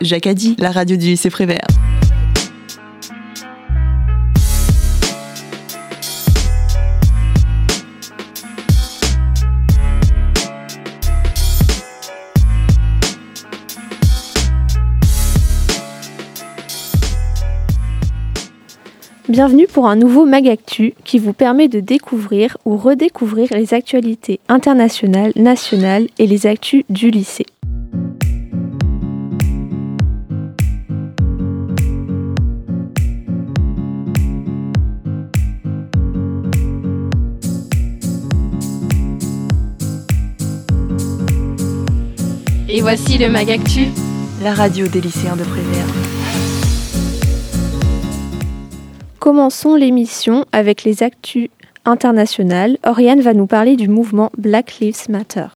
Jacadi, la radio du lycée Prévert. Bienvenue pour un nouveau Magactu qui vous permet de découvrir ou redécouvrir les actualités internationales, nationales et les actus du lycée. Et voici le Magactu, la radio des lycéens de Prévert. Commençons l'émission avec les actus internationales. Oriane va nous parler du mouvement Black Lives Matter.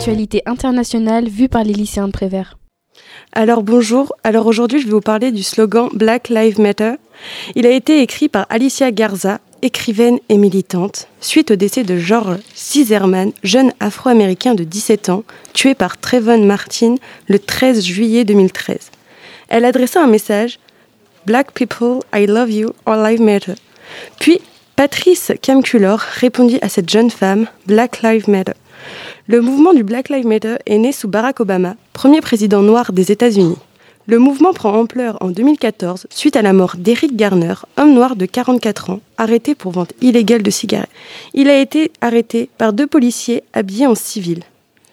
L'actualité internationale vue par les lycéens de Prévert. Alors bonjour, alors aujourd'hui je vais vous parler du slogan Black Lives Matter. Il a été écrit par Alicia Garza, écrivaine et militante, suite au décès de George Zimmerman, jeune afro-américain de 17 ans, tué par Trayvon Martin le 13 juillet 2013. Elle adressa un message Black people, I love you, our lives matter. Puis Patrice Camculor répondit à cette jeune femme Black Lives Matter. Le mouvement du Black Lives Matter est né sous Barack Obama, premier président noir des États-Unis. Le mouvement prend ampleur en 2014 suite à la mort d'Eric Garner, homme noir de 44 ans, arrêté pour vente illégale de cigarettes. Il a été arrêté par deux policiers habillés en civil.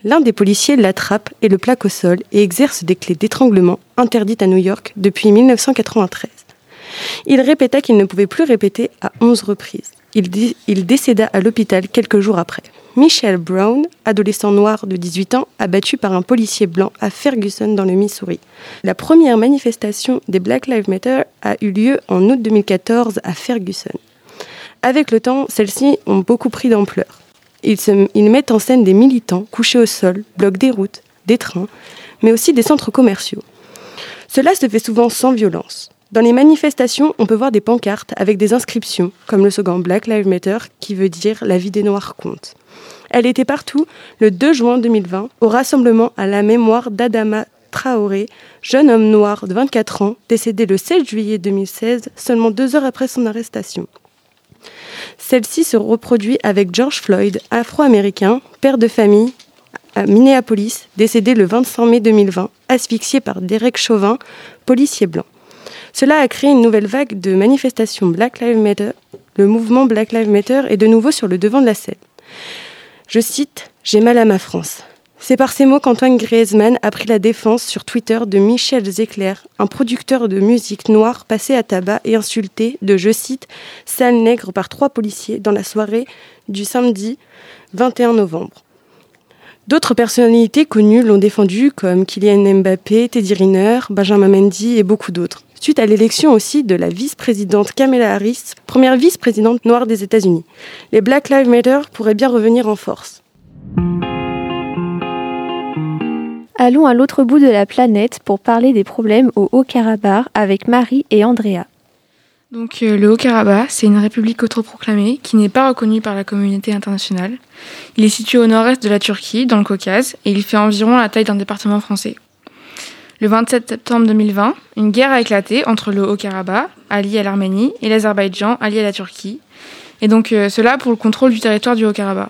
L'un des policiers l'attrape et le plaque au sol et exerce des clés d'étranglement interdites à New York depuis 1993. Il répéta qu'il ne pouvait plus répéter à 11 reprises. Il, décéda à l'hôpital quelques jours après. Michelle Brown, adolescent noir de 18 ans, abattu par un policier blanc à Ferguson dans le Missouri. La première manifestation des Black Lives Matter a eu lieu en août 2014 à Ferguson. Avec le temps, celles-ci ont beaucoup pris d'ampleur. Ils mettent en scène des militants couchés au sol, bloquent des routes, des trains, mais aussi des centres commerciaux. Cela se fait souvent sans violence. Dans les manifestations, on peut voir des pancartes avec des inscriptions, comme le slogan Black Lives Matter, qui veut dire La vie des Noirs compte. Elle était partout le 2 juin 2020 au rassemblement à la mémoire d'Adama Traoré, jeune homme noir de 24 ans, décédé le 16 juillet 2016, seulement deux heures après son arrestation. Celle-ci se reproduit avec George Floyd, afro-américain, père de famille à Minneapolis, décédé le 25 mai 2020, asphyxié par Derek Chauvin, policier blanc. Cela a créé une nouvelle vague de manifestations Black Lives Matter. Le mouvement Black Lives Matter est de nouveau sur le devant de la scène. Je cite J'ai mal à ma France. C'est par ces mots qu'Antoine Griezmann a pris la défense sur Twitter de Michel Zecler, un producteur de musique noire passé à tabac et insulté de, je cite, sale nègre par trois policiers dans la soirée du samedi 21 novembre. D'autres personnalités connues l'ont défendu, comme Kylian Mbappé, Teddy Riner, Benjamin Mendy et beaucoup d'autres. Suite à l'élection aussi de la vice-présidente Kamala Harris, première vice-présidente noire des États-Unis. Les Black Lives Matter pourraient bien revenir en force. Allons à l'autre bout de la planète pour parler des problèmes au Haut-Karabakh avec Marie et Andrea. Donc euh, le Haut-Karabakh, c'est une république autoproclamée qui n'est pas reconnue par la communauté internationale. Il est situé au nord-est de la Turquie, dans le Caucase, et il fait environ la taille d'un département français. Le 27 septembre 2020, une guerre a éclaté entre le Haut-Karabakh, allié à l'Arménie, et l'Azerbaïdjan, allié à la Turquie, et donc euh, cela pour le contrôle du territoire du Haut-Karabakh.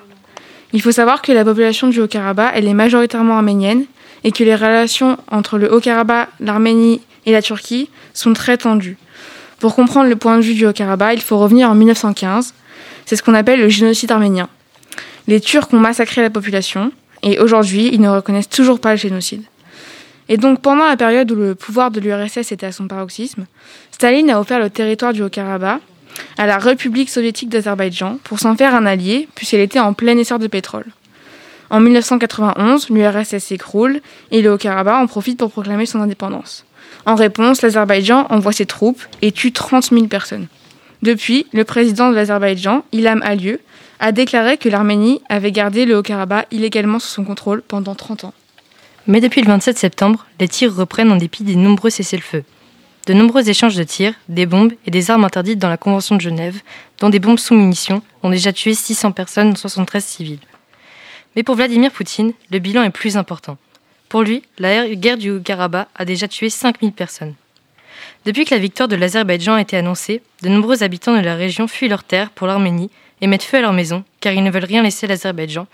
Il faut savoir que la population du Haut-Karabakh, elle est majoritairement arménienne, et que les relations entre le Haut-Karabakh, l'Arménie et la Turquie sont très tendues. Pour comprendre le point de vue du Haut-Karabakh, il faut revenir en 1915. C'est ce qu'on appelle le génocide arménien. Les Turcs ont massacré la population et aujourd'hui, ils ne reconnaissent toujours pas le génocide. Et donc, pendant la période où le pouvoir de l'URSS était à son paroxysme, Staline a offert le territoire du Haut-Karabakh à la République soviétique d'Azerbaïdjan pour s'en faire un allié, puisqu'elle était en plein essor de pétrole. En 1991, l'URSS s'écroule et le Haut-Karabakh en profite pour proclamer son indépendance. En réponse, l'Azerbaïdjan envoie ses troupes et tue 30 000 personnes. Depuis, le président de l'Azerbaïdjan, Ilham Aliyev, a déclaré que l'Arménie avait gardé le Haut-Karabakh illégalement sous son contrôle pendant 30 ans. Mais depuis le 27 septembre, les tirs reprennent en dépit des nombreux cessez-le-feu. De nombreux échanges de tirs, des bombes et des armes interdites dans la Convention de Genève, dont des bombes sous munitions, ont déjà tué 600 personnes, dont 73 civils. Mais pour Vladimir Poutine, le bilan est plus important. Pour lui, la guerre du Haut-Karabakh a déjà tué 5000 personnes. Depuis que la victoire de l'Azerbaïdjan a été annoncée, de nombreux habitants de la région fuient leurs terres pour l'Arménie et mettent feu à leurs maisons car ils ne veulent rien laisser à l'Azerbaïdjan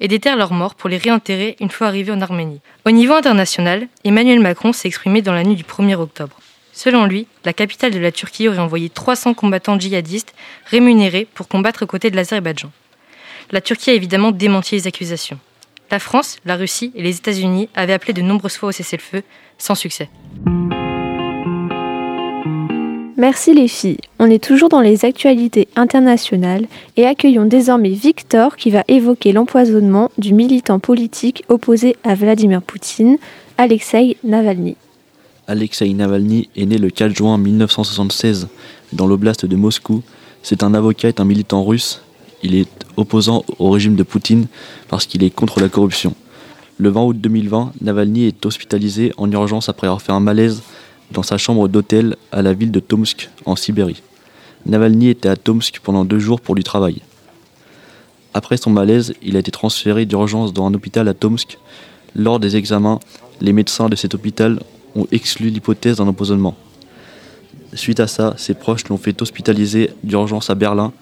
et déterrent leurs morts pour les réenterrer une fois arrivés en Arménie. Au niveau international, Emmanuel Macron s'est exprimé dans la nuit du 1er octobre. Selon lui, la capitale de la Turquie aurait envoyé 300 combattants djihadistes rémunérés pour combattre aux côtés de l'Azerbaïdjan. La Turquie a évidemment démenti les accusations. La France, la Russie et les États-Unis avaient appelé de nombreuses fois au cessez-le-feu, sans succès. Merci les filles. On est toujours dans les actualités internationales et accueillons désormais Victor qui va évoquer l'empoisonnement du militant politique opposé à Vladimir Poutine, Alexei Navalny. Alexei Navalny est né le 4 juin 1976 dans l'oblast de Moscou. C'est un avocat et un militant russe. Il est opposant au régime de Poutine parce qu'il est contre la corruption. Le 20 août 2020, Navalny est hospitalisé en urgence après avoir fait un malaise dans sa chambre d'hôtel à la ville de Tomsk, en Sibérie. Navalny était à Tomsk pendant deux jours pour du travail. Après son malaise, il a été transféré d'urgence dans un hôpital à Tomsk. Lors des examens, les médecins de cet hôpital ont exclu l'hypothèse d'un empoisonnement. Suite à ça, ses proches l'ont fait hospitaliser d'urgence à Berlin,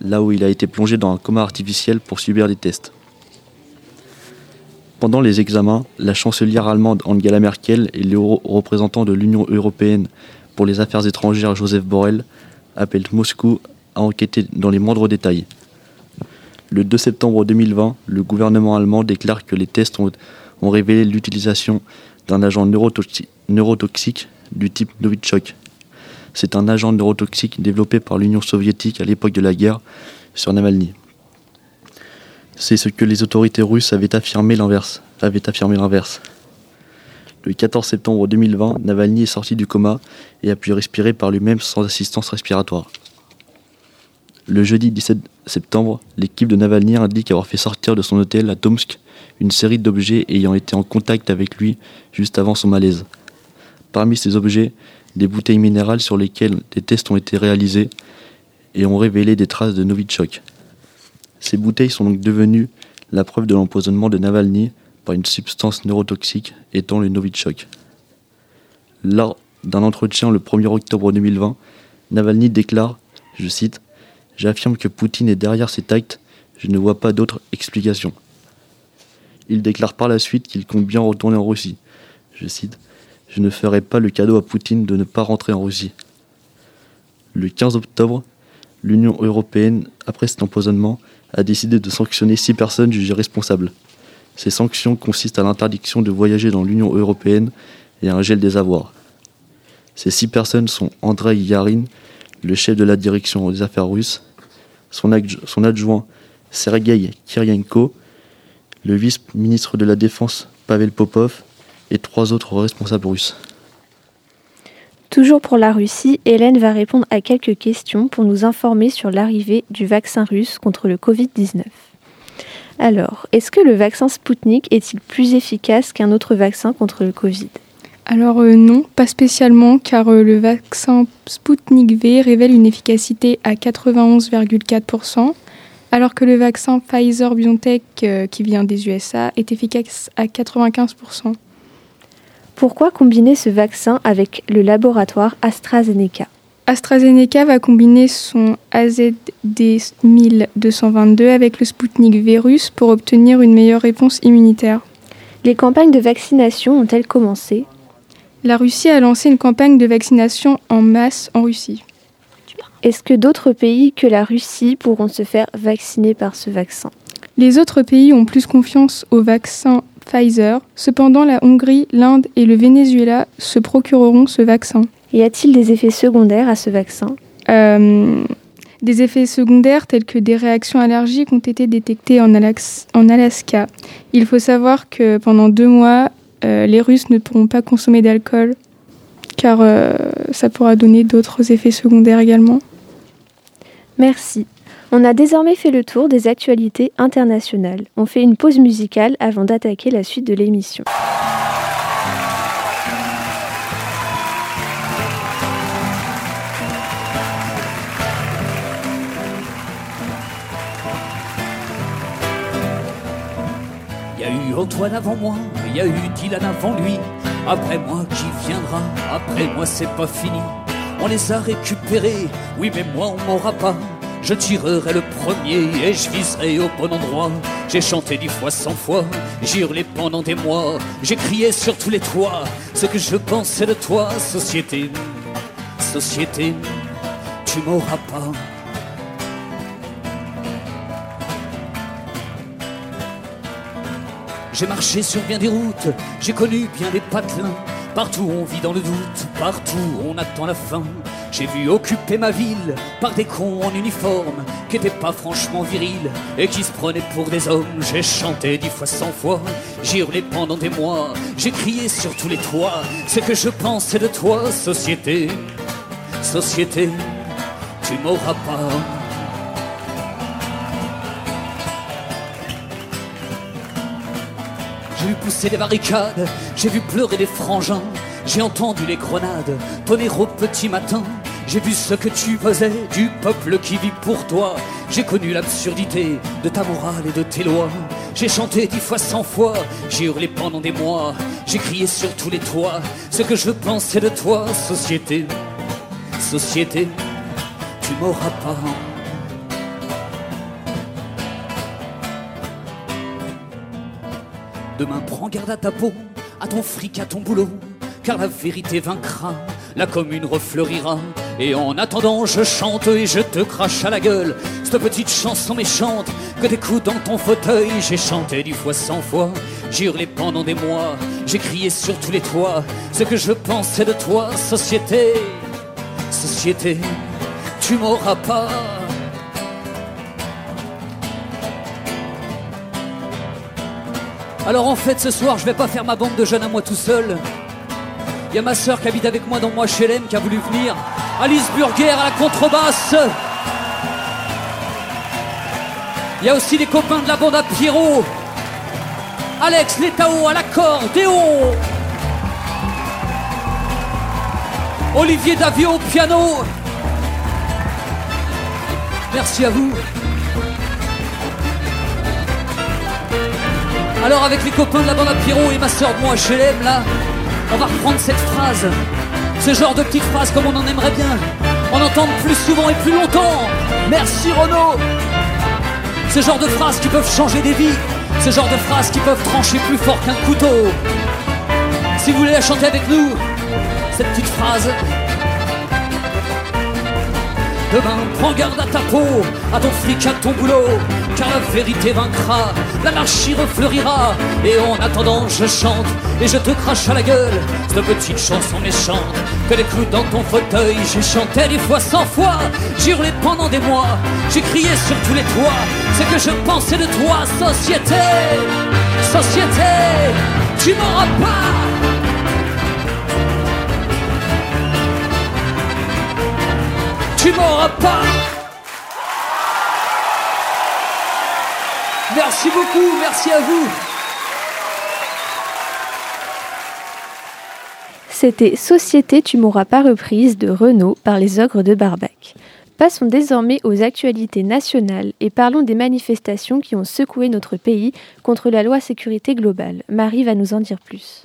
là où il a été plongé dans un coma artificiel pour subir des tests. Pendant les examens, la chancelière allemande Angela Merkel et le représentant de l'Union européenne pour les affaires étrangères Joseph Borrell appellent Moscou à enquêter dans les moindres détails. Le 2 septembre 2020, le gouvernement allemand déclare que les tests ont, révélé l'utilisation d'un agent neurotoxique du type Novichok. C'est un agent neurotoxique développé par l'Union soviétique à l'époque de la guerre sur Navalny. C'est ce que les autorités russes avaient affirmé l'inverse. Le 14 septembre 2020, Navalny est sorti du coma et a pu respirer par lui-même sans assistance respiratoire. Le jeudi 17 septembre, l'équipe de Navalny indique avoir fait sortir de son hôtel à Tomsk une série d'objets ayant été en contact avec lui juste avant son malaise. Parmi ces objets, des bouteilles minérales sur lesquelles des tests ont été réalisés et ont révélé des traces de Novichok. Ces bouteilles sont donc devenues la preuve de l'empoisonnement de Navalny par une substance neurotoxique étant le Novichok. Lors d'un entretien le 1er octobre 2020, Navalny déclare, je cite, J'affirme que Poutine est derrière cet acte, je ne vois pas d'autre explication. Il déclare par la suite qu'il compte bien retourner en Russie. Je cite, Je ne ferai pas le cadeau à Poutine de ne pas rentrer en Russie. Le 15 octobre, l'Union européenne, après cet empoisonnement, a décidé de sanctionner six personnes jugées responsables. Ces sanctions consistent à l'interdiction de voyager dans l'Union européenne et à un gel des avoirs. Ces six personnes sont Andrei Yarin, le chef de la direction des affaires russes, son, adjoint Sergei Kiryenko, le vice-ministre de la Défense Pavel Popov et trois autres responsables russes. Toujours pour la Russie, Hélène va répondre à quelques questions pour nous informer sur l'arrivée du vaccin russe contre le Covid-19. Alors, est-ce que le vaccin Sputnik est-il plus efficace qu'un autre vaccin contre le Covid? Alors euh, non, pas spécialement, car euh, le vaccin Sputnik V révèle une efficacité à 91,4%, alors que le vaccin Pfizer-BioNTech euh, qui vient des USA est efficace à 95%. Pourquoi combiner ce vaccin avec le laboratoire AstraZeneca? AstraZeneca va combiner son AZD1222 avec le Sputnik virus pour obtenir une meilleure réponse immunitaire. Les campagnes de vaccination ont-elles commencé? La Russie a lancé une campagne de vaccination en masse en Russie. Est-ce que d'autres pays que la Russie pourront se faire vacciner par ce vaccin? Les autres pays ont plus confiance au vaccin Pfizer. Cependant, la Hongrie, l'Inde et le Venezuela se procureront ce vaccin. Y a-t-il des effets secondaires à ce vaccin? Euh, Des effets secondaires tels que des réactions allergiques ont été détectés en, Alaska. Il faut savoir que pendant deux mois, euh, les Russes ne pourront pas consommer d'alcool car euh, ça pourra donner d'autres effets secondaires également. Merci. On a désormais fait le tour des actualités internationales. On fait une pause musicale avant d'attaquer la suite de l'émission. Il y a eu Antoine avant moi, il y a eu Dylan avant lui. Après moi, qui viendra? Après moi, c'est pas fini. On les a récupérés, oui, mais moi, on m'aura pas. Je tirerai le premier et je viserai au bon endroit. J'ai chanté dix fois, cent fois, j'ai hurlé pendant des mois. J'ai crié sur tous les toits ce que je pensais de toi, société. Société, tu m'auras pas. J'ai marché sur bien des routes, j'ai connu bien des patelins. Partout on vit dans le doute, partout on attend la fin. J'ai vu occuper ma ville par des cons en uniforme qui étaient pas franchement virils et qui se prenaient pour des hommes. J'ai chanté dix fois, cent fois, j'ai hurlé pendant des mois, j'ai crié sur tous les toits ce que je pensais de toi, société. Société, tu m'auras pas. J'ai vu pousser des barricades, j'ai vu pleurer des frangins, j'ai entendu les grenades tonner au petit matin. J'ai vu ce que tu faisais du peuple qui vit pour toi. J'ai connu l'absurdité de ta morale et de tes lois. J'ai chanté dix fois, cent fois, j'ai hurlé pendant des mois. J'ai crié sur tous les toits ce que je pensais de toi, société. Société, tu m'auras pas. Demain, prends garde à ta peau, à ton fric, à ton boulot, car la vérité vaincra, la commune refleurira. Et en attendant, je chante et je te crache à la gueule cette petite chanson méchante que t'écoutes dans ton fauteuil. J'ai chanté dix fois, cent fois, j'ai hurlé pendant des mois, j'ai crié sur tous les toits ce que je pensais de toi, société. Société, tu m'auras pas. Alors en fait ce soir je vais pas faire ma bande de jeunes à moi tout seul. Il y a ma soeur qui habite avec moi dans moi HLM qui a voulu venir. Alice Burger à la contrebasse. Il y a aussi les copains de la bande à Pierrot. Alex Letao à l'accordéon. Olivier Davio au piano. Merci à vous. Alors avec les copains de la bande à Pierrot et ma soeur de moi HLM là, on va reprendre cette phrase. Ce genre de petite phrase comme on en aimerait bien. En entendre plus souvent et plus longtemps. Merci Renaud. Ce genre de phrases qui peuvent changer des vies. Ce genre de phrases qui peuvent trancher plus fort qu'un couteau. Si vous voulez la chanter avec nous, cette petite phrase. Demain, prends garde à ta peau, à ton fric, à ton boulot, car la vérité vaincra, l'anarchie refleurira. Et en attendant, je chante et je te crache à la gueule cette petite chanson méchante que l'écoute dans ton fauteuil. J'ai chanté des fois, cent fois, j'ai hurlé pendant des mois, j'ai crié sur tous les toits ce que je pensais de toi, société, société, tu m'auras pas. tu m'auras pas. Merci beaucoup, merci à vous. C'était Société tu m'auras pas reprise de Renault par les ogres de Barbac. Passons désormais aux actualités nationales et parlons des manifestations qui ont secoué notre pays contre la loi sécurité globale. Marie va nous en dire plus.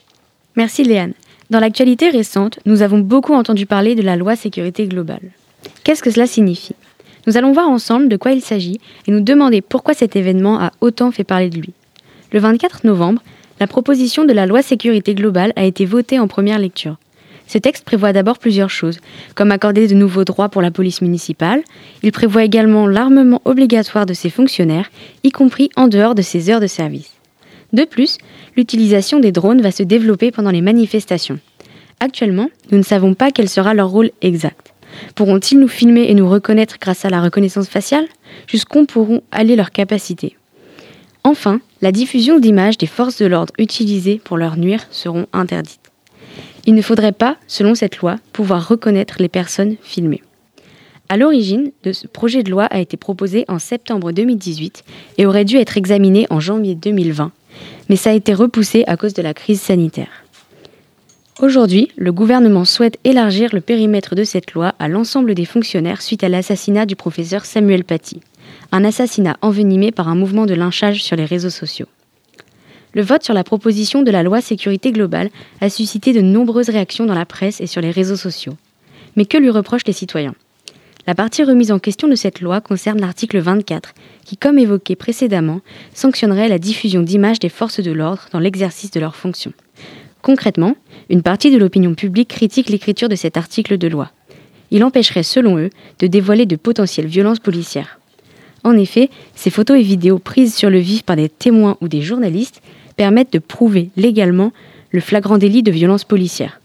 Merci Léane. Dans l'actualité récente, nous avons beaucoup entendu parler de la loi sécurité globale. Qu'est-ce que cela signifie? Nous allons voir ensemble de quoi il s'agit et nous demander pourquoi cet événement a autant fait parler de lui. Le 24 novembre, la proposition de la loi sécurité globale a été votée en première lecture. Ce texte prévoit d'abord plusieurs choses, comme accorder de nouveaux droits pour la police municipale. Il prévoit également l'armement obligatoire de ses fonctionnaires, y compris en dehors de ses heures de service. De plus, l'utilisation des drones va se développer pendant les manifestations. Actuellement, nous ne savons pas quel sera leur rôle exact. Pourront-ils nous filmer et nous reconnaître grâce à la reconnaissance faciale? Jusqu'où pourront aller leurs capacités? Enfin, la diffusion d'images des forces de l'ordre utilisées pour leur nuire seront interdites. Il ne faudrait pas, selon cette loi, pouvoir reconnaître les personnes filmées. À l'origine, ce projet de loi a été proposé en septembre 2018 et aurait dû être examiné en janvier 2020, mais ça a été repoussé à cause de la crise sanitaire. Aujourd'hui, le gouvernement souhaite élargir le périmètre de cette loi à l'ensemble des fonctionnaires suite à l'assassinat du professeur Samuel Paty, un assassinat envenimé par un mouvement de lynchage sur les réseaux sociaux. Le vote sur la proposition de la loi sécurité globale a suscité de nombreuses réactions dans la presse et sur les réseaux sociaux. Mais que lui reprochent les citoyens? La partie remise en question de cette loi concerne l'article 24, qui, comme évoqué précédemment, sanctionnerait la diffusion d'images des forces de l'ordre dans l'exercice de leurs fonctions. Concrètement, une partie de l'opinion publique critique l'écriture de cet article de loi. Il empêcherait, selon eux, de dévoiler de potentielles violences policières. En effet, ces photos et vidéos prises sur le vif par des témoins ou des journalistes permettent de prouver légalement le flagrant délit de violence policière.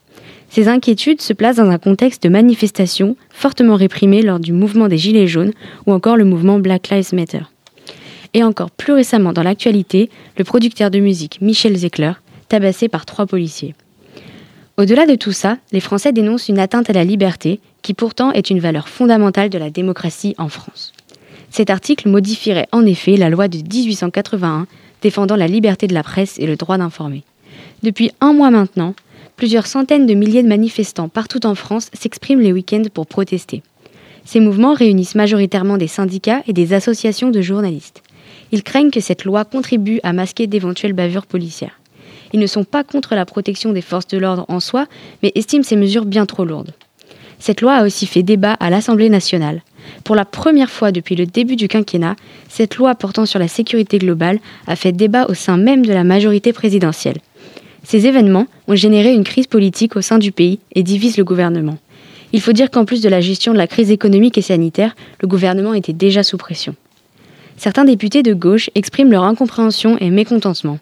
Ces inquiétudes se placent dans un contexte de manifestation fortement réprimée lors du mouvement des Gilets jaunes ou encore le mouvement Black Lives Matter. Et encore plus récemment dans l'actualité, le producteur de musique Michel Zecler tabassé par trois policiers. Au-delà de tout ça, les Français dénoncent une atteinte à la liberté, qui pourtant est une valeur fondamentale de la démocratie en France. Cet article modifierait en effet la loi de 1881 défendant la liberté de la presse et le droit d'informer. Depuis un mois maintenant, plusieurs centaines de milliers de manifestants partout en France s'expriment les week-ends pour protester. Ces mouvements réunissent majoritairement des syndicats et des associations de journalistes. Ils craignent que cette loi contribue à masquer d'éventuelles bavures policières. Ils ne sont pas contre la protection des forces de l'ordre en soi, mais estiment ces mesures bien trop lourdes. Cette loi a aussi fait débat à l'Assemblée nationale. Pour la première fois depuis le début du quinquennat, cette loi portant sur la sécurité globale a fait débat au sein même de la majorité présidentielle. Ces événements ont généré une crise politique au sein du pays et divisent le gouvernement. Il faut dire qu'en plus de la gestion de la crise économique et sanitaire, le gouvernement était déjà sous pression. Certains députés de gauche expriment leur incompréhension et mécontentement.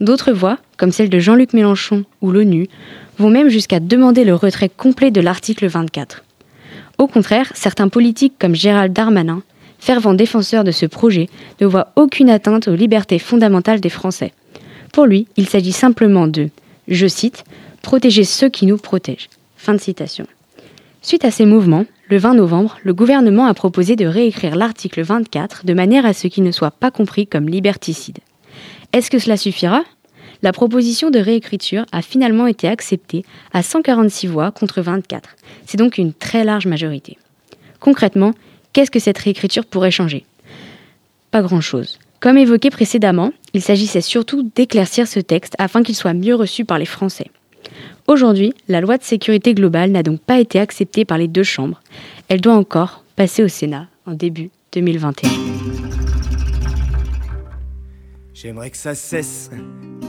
D'autres voix, comme celle de Jean-Luc Mélenchon ou l'ONU, vont même jusqu'à demander le retrait complet de l'article 24. Au contraire, certains politiques comme Gérald Darmanin, fervent défenseur de ce projet, ne voient aucune atteinte aux libertés fondamentales des Français. Pour lui, il s'agit simplement de, je cite, protéger ceux qui nous protègent. Suite à ces mouvements, le 20 novembre, le gouvernement a proposé de réécrire l'article 24 de manière à ce qu'il ne soit pas compris comme liberticide. Est-ce que cela suffira? La proposition de réécriture a finalement été acceptée à 146 voix contre 24. C'est donc une très large majorité. Concrètement, qu'est-ce que cette réécriture pourrait changer? Pas grand-chose. Comme évoqué précédemment, il s'agissait surtout d'éclaircir ce texte afin qu'il soit mieux reçu par les Français. Aujourd'hui, la loi de sécurité globale n'a donc pas été acceptée par les deux chambres. Elle doit encore passer au Sénat en début 2021. J'aimerais que ça cesse,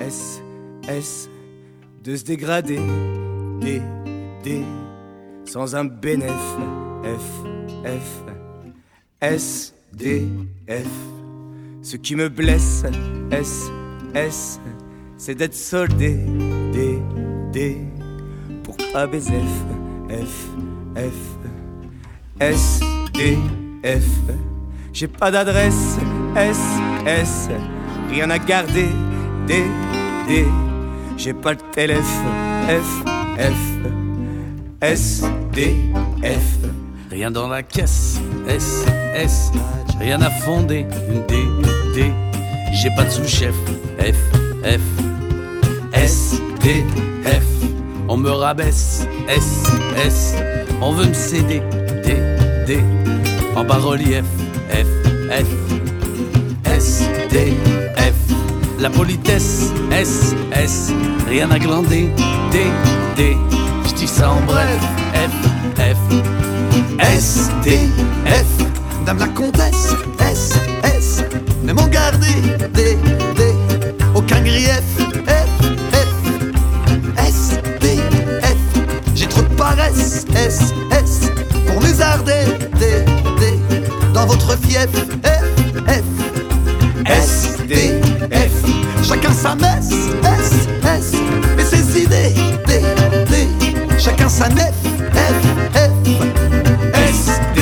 S, S, de se dégrader, D, D, sans un bénéf, F, F, S, D, F. Ce qui me blesse, S, S, c'est d'être soldé, D, D, pour pas baiser F, F, F, S, D, F. J'ai pas d'adresse, S, S rien à garder. D, D, j'ai pas le téléphone. F, F, S, D, F. Rien dans la caisse. S, S, rien à fonder. D, D, j'ai pas de sous-chef. F, F, S, D, F. On me rabaisse. S, S, on veut me céder. D, D, en bas-relief. F, F, S, D, la politesse, S, S, rien à glander, D, D, je dis ça en bref, F, F, S, D, F, Dame la comtesse, S, S, mais mon gardé, D, D, aucun grief, F, F, S, D, F, j'ai trop de paresse, S, S, pour musarder, D, D, dans votre fief, F, F, S, D, Chacun sa messe, S, S, et ses idées, D, D. Chacun sa nef, F, F, S, D,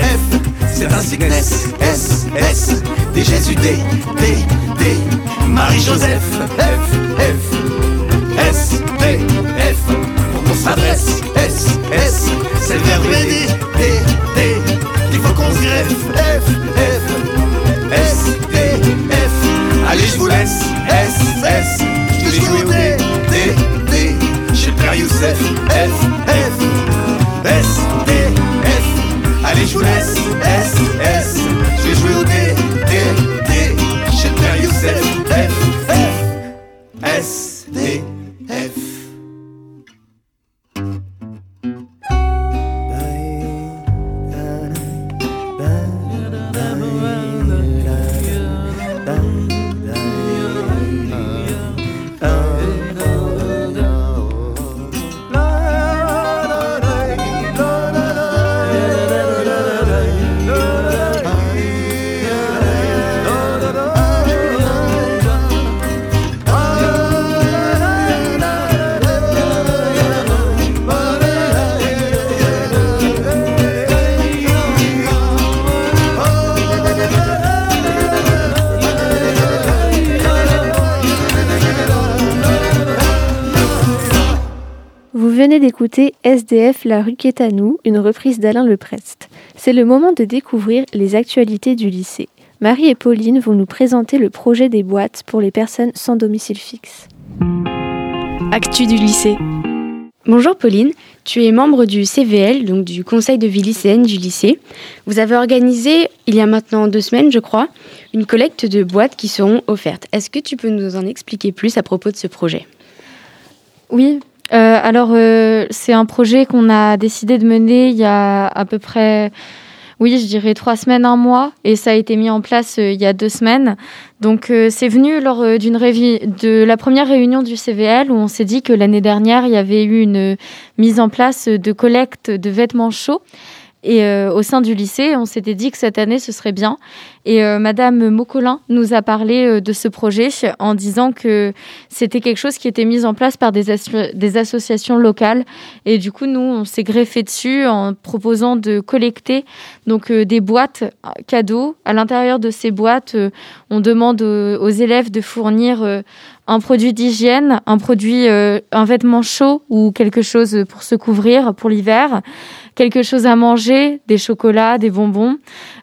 F. C'est un sickness, S, S, des Jésus, D, D, D. Marie-Joseph, F, F, S, D, F. Pour qu'on s'adresse, S, S, c'est le verbe D, D, D. d'écouter SDF La rue qui est à nous, une reprise d'Alain Leprest. C'est le moment de découvrir les actualités du lycée. Marie et Pauline vont nous présenter le projet des boîtes pour les personnes sans domicile fixe. Actu du lycée. Bonjour Pauline, tu es membre du CVL, donc du conseil de vie lycéenne du lycée. Vous avez organisé, il y a maintenant deux semaines je crois, une collecte de boîtes qui seront offertes. Est-ce que tu peux nous en expliquer plus à propos de ce projet? Oui, euh, alors euh, c'est un projet qu'on a décidé de mener il y a à peu près, oui, je dirais trois semaines, un mois, et ça a été mis en place euh, il y a deux semaines. Donc c'est venu lors d'une de la première réunion du CVL où on s'est dit que l'année dernière il y avait eu une mise en place de collecte de vêtements chauds. Et euh, au sein du lycée, on s'était dit que cette année, ce serait bien. Et euh, Madame Mocolin nous a parlé euh, de ce projet en disant que c'était quelque chose qui était mis en place par des, asso- des associations locales. Et du coup, nous, on s'est greffé dessus en proposant de collecter donc euh, des boîtes euh, cadeaux. À l'intérieur de ces boîtes, on demande aux, aux élèves de fournir un produit d'hygiène, un produit, un vêtement chaud ou quelque chose pour se couvrir pour l'hiver, quelque chose à manger, des chocolats, des bonbons,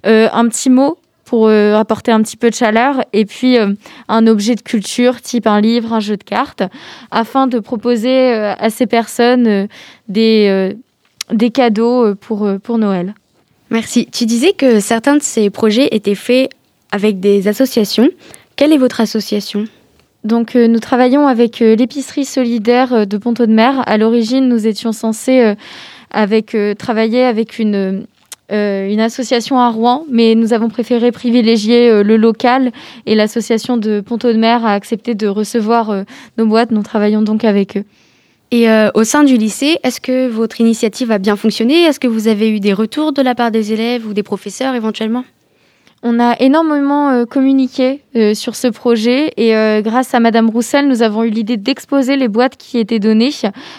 euh, un petit mot pour euh, apporter un petit peu de chaleur et puis euh, un objet de culture type un livre, un jeu de cartes, afin de proposer à ces personnes des, des cadeaux pour, pour Noël. Merci. Tu disais que certains de ces projets étaient faits avec des associations. Quelle est votre association? Donc, euh, nous travaillons avec euh, l'épicerie solidaire euh, de Ponto de Mer. À l'origine, nous étions censés avec, euh, travailler avec une, euh, une association à Rouen, mais nous avons préféré privilégier euh, le local et l'association de Ponto de Mer a accepté de recevoir euh, nos boîtes. Nous travaillons donc avec eux. Et au sein du lycée, est-ce que votre initiative a bien fonctionné? Est-ce que vous avez eu des retours de la part des élèves ou des professeurs éventuellement? On a énormément communiqué euh, sur ce projet et euh, grâce à Madame Roussel, nous avons eu l'idée d'exposer les boîtes qui étaient données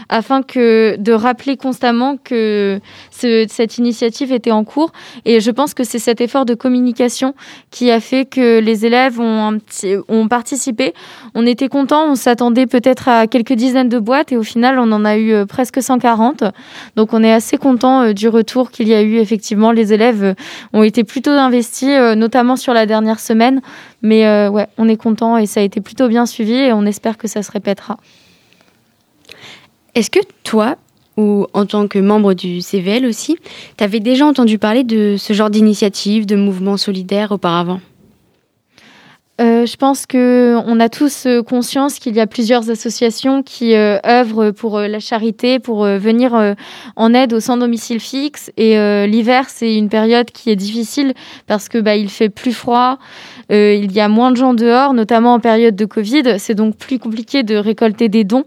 afin que de rappeler constamment que ce- cette initiative était en cours. Et je pense que c'est cet effort de communication qui a fait que les élèves ont, ont participé. On était contents, on s'attendait peut-être à quelques dizaines de boîtes et au final, on en a eu euh, presque 140. Donc on est assez content du retour qu'il y a eu. Effectivement, les élèves ont été plutôt investis, notamment sur la dernière semaine. Mais euh, ouais, on est content et ça a été plutôt bien suivi et on espère que ça se répétera. Est-ce que toi, ou en tant que membre du CVL aussi, tu avais déjà entendu parler de ce genre d'initiative, de mouvement solidaire auparavant? Euh, je pense que on a tous euh, conscience qu'il y a plusieurs associations qui euh, œuvrent pour euh, la charité, pour euh, venir en aide aux sans domicile fixe. Et l'hiver, c'est une période qui est difficile parce que bah, il fait plus froid, il y a moins de gens dehors, notamment en période de Covid. C'est donc plus compliqué de récolter des dons.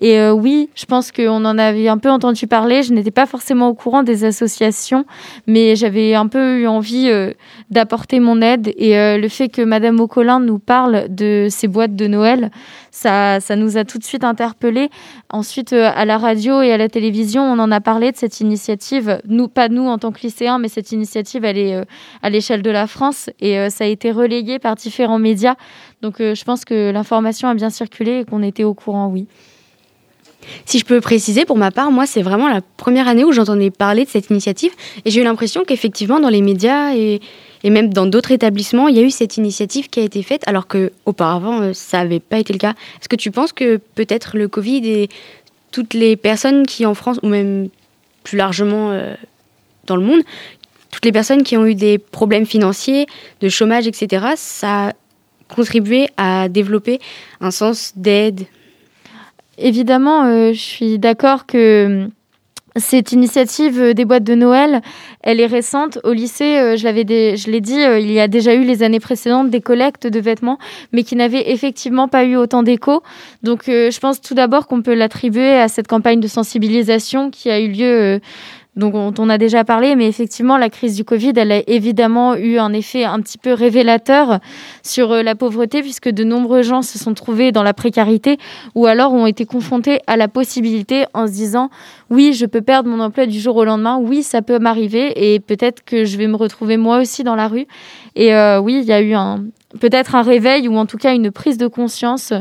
Et euh, oui, je pense qu'on en avait un peu entendu parler. Je n'étais pas forcément au courant des associations, mais j'avais un peu eu envie euh, d'apporter mon aide. Et euh, le fait que Madame Ocolin nous parle de ces boîtes de Noël, ça, ça nous a tout de suite interpellés. Ensuite, à la radio et à la télévision, on en a parlé de cette initiative. Nous, pas nous en tant que lycéens, mais cette initiative, elle est à l'échelle de la France et ça a été relayé par différents médias. Donc, je pense que l'information a bien circulé et qu'on était au courant, oui. Si je peux préciser, pour ma part, moi, c'est vraiment la première année où j'entendais parler de cette initiative. Et j'ai eu l'impression qu'effectivement, dans les médias et, même dans d'autres établissements, il y a eu cette initiative qui a été faite, alors qu'auparavant, ça n'avait pas été le cas. Est-ce que tu penses que peut-être le Covid et toutes les personnes qui en France, ou même plus largement euh, dans le monde, toutes les personnes qui ont eu des problèmes financiers, de chômage, etc., ça a contribué à développer un sens d'aide. Évidemment, euh, je suis d'accord que cette initiative euh, des boîtes de Noël, elle est récente. Au lycée, euh, je l'avais, je l'ai dit, euh, il y a déjà eu les années précédentes des collectes de vêtements, mais qui n'avaient effectivement pas eu autant d'écho. Donc, je pense tout d'abord qu'on peut l'attribuer à cette campagne de sensibilisation qui a eu lieu donc on a déjà parlé, mais effectivement, la crise du Covid, elle a évidemment eu un effet un petit peu révélateur sur euh, la pauvreté, puisque de nombreux gens se sont trouvés dans la précarité ou alors ont été confrontés à la possibilité en se disant oui, je peux perdre mon emploi du jour au lendemain, oui, ça peut m'arriver et peut-être que je vais me retrouver moi aussi dans la rue. Et euh, oui, il y a eu un peut-être un réveil ou en tout cas une prise de conscience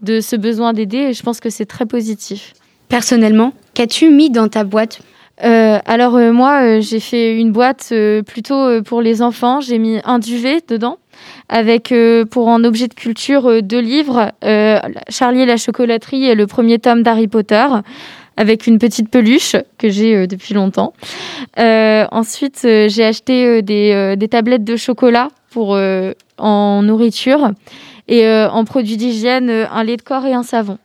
de ce besoin d'aider et je pense que c'est très positif. Personnellement, qu'as-tu mis dans ta boîte? Euh, alors euh, moi, euh, j'ai fait une boîte plutôt pour les enfants. J'ai mis un duvet dedans avec pour un objet de culture deux livres, Charlie et la chocolaterie et le premier tome d'Harry Potter avec une petite peluche que j'ai depuis longtemps. ensuite, j'ai acheté des, des, tablettes de chocolat pour en nourriture et en produits d'hygiène, un lait de corps et un savon.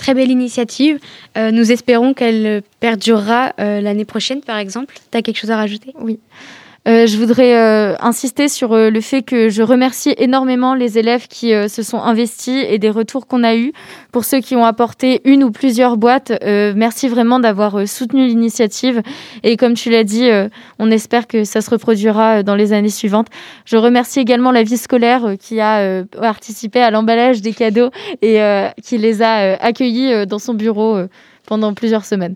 Très belle initiative. Euh, nous espérons qu'elle perdurera euh, l'année prochaine, par exemple. Tu as quelque chose à rajouter? Oui. Euh, je voudrais euh, insister sur euh, le fait que je remercie énormément les élèves qui se sont investis et des retours qu'on a eus. Pour ceux qui ont apporté une ou plusieurs boîtes, merci vraiment d'avoir soutenu l'initiative. Et comme tu l'as dit, on espère que ça se reproduira dans les années suivantes. Je remercie également la vie scolaire qui a participé à l'emballage des cadeaux et qui les a accueillis dans son bureau pendant plusieurs semaines.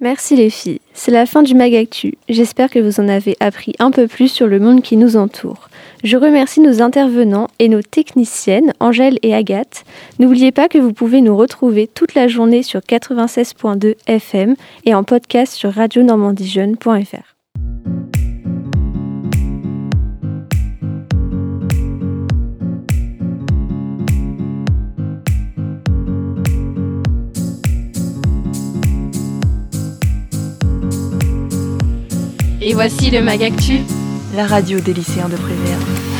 Merci les filles, c'est la fin du Magactu. J'espère que vous en avez appris un peu plus sur le monde qui nous entoure. Je remercie nos intervenants et nos techniciennes, Angèle et Agathe. N'oubliez pas que vous pouvez nous retrouver toute la journée sur 96.2 FM et en podcast sur radionormandiejeune.fr. Et voici le Magactu, la radio des lycéens de Prévert.